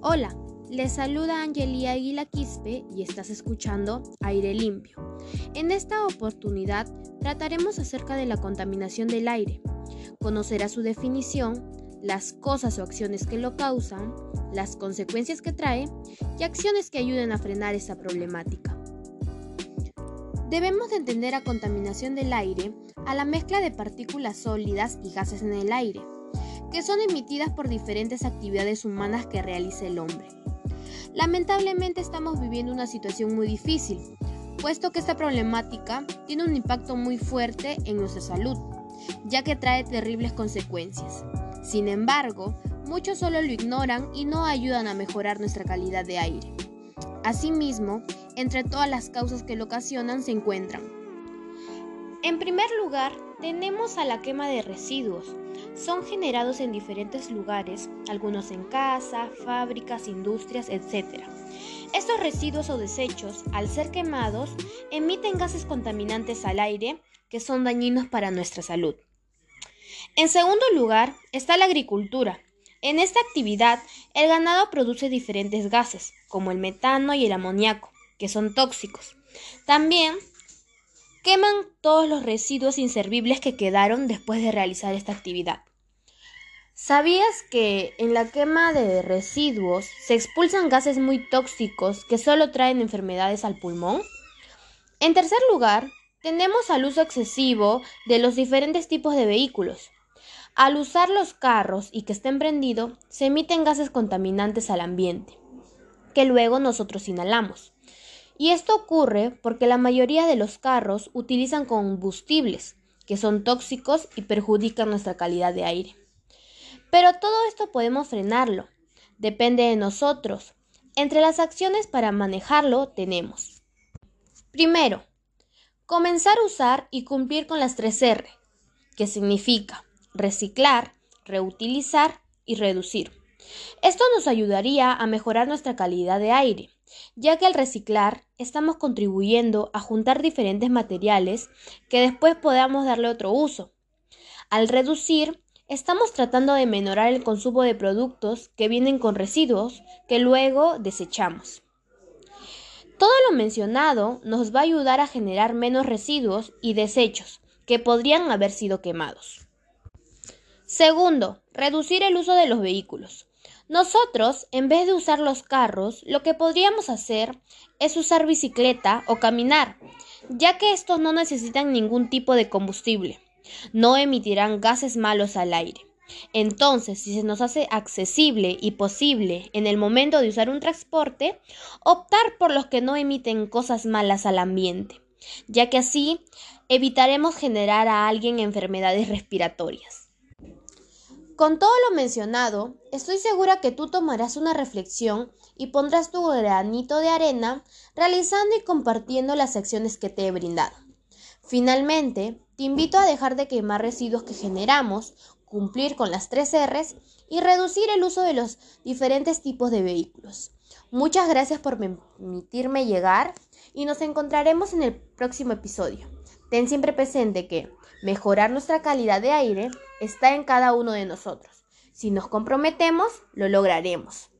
Hola, les saluda Angelia Aguila Quispe y estás escuchando Aire Limpio. En esta oportunidad trataremos acerca de la contaminación del aire. Conocerás su definición, las cosas o acciones que lo causan, las consecuencias que trae y acciones que ayuden a frenar esta problemática. Debemos entender a contaminación del aire a la mezcla de partículas sólidas y gases en el aire que son emitidas por diferentes actividades humanas que realiza el hombre. Lamentablemente estamos viviendo una situación muy difícil, puesto que esta problemática tiene un impacto muy fuerte en nuestra salud, ya que trae terribles consecuencias. Sin embargo, muchos solo lo ignoran y no ayudan a mejorar nuestra calidad de aire. Asimismo, entre todas las causas que lo ocasionan se encuentran. En primer lugar, tenemos a la quema de residuos, son generados en diferentes lugares, algunos en casa, fábricas, industrias, etc. Estos residuos o desechos, al ser quemados, emiten gases contaminantes al aire que son dañinos para nuestra salud. En segundo lugar está la agricultura. En esta actividad, el ganado produce diferentes gases, como el metano y el amoníaco, que son tóxicos. También queman todos los residuos inservibles que quedaron después de realizar esta actividad. ¿Sabías que en la quema de residuos se expulsan gases muy tóxicos que solo traen enfermedades al pulmón? En tercer lugar, tenemos al uso excesivo de los diferentes tipos de vehículos. Al usar los carros y que estén prendidos, se emiten gases contaminantes al ambiente, que luego nosotros inhalamos. Y esto ocurre porque la mayoría de los carros utilizan combustibles que son tóxicos y perjudican nuestra calidad de aire. Pero todo esto podemos frenarlo. Depende de nosotros. Entre las acciones para manejarlo tenemos. Primero, comenzar a usar y cumplir con las tres R, que significa reciclar, reutilizar y reducir. Esto nos ayudaría a mejorar nuestra calidad de aire, ya que al reciclar estamos contribuyendo a juntar diferentes materiales que después podamos darle otro uso. Al reducir, Estamos tratando de menorar el consumo de productos que vienen con residuos que luego desechamos. Todo lo mencionado nos va a ayudar a generar menos residuos y desechos que podrían haber sido quemados. Segundo, reducir el uso de los vehículos. Nosotros, en vez de usar los carros, lo que podríamos hacer es usar bicicleta o caminar, ya que estos no necesitan ningún tipo de combustible no emitirán gases malos al aire. Entonces, si se nos hace accesible y posible en el momento de usar un transporte, optar por los que no emiten cosas malas al ambiente, ya que así evitaremos generar a alguien enfermedades respiratorias. Con todo lo mencionado, estoy segura que tú tomarás una reflexión y pondrás tu granito de arena realizando y compartiendo las acciones que te he brindado. Finalmente, te invito a dejar de quemar residuos que generamos, cumplir con las tres R's y reducir el uso de los diferentes tipos de vehículos. Muchas gracias por permitirme llegar y nos encontraremos en el próximo episodio. Ten siempre presente que mejorar nuestra calidad de aire está en cada uno de nosotros. Si nos comprometemos, lo lograremos.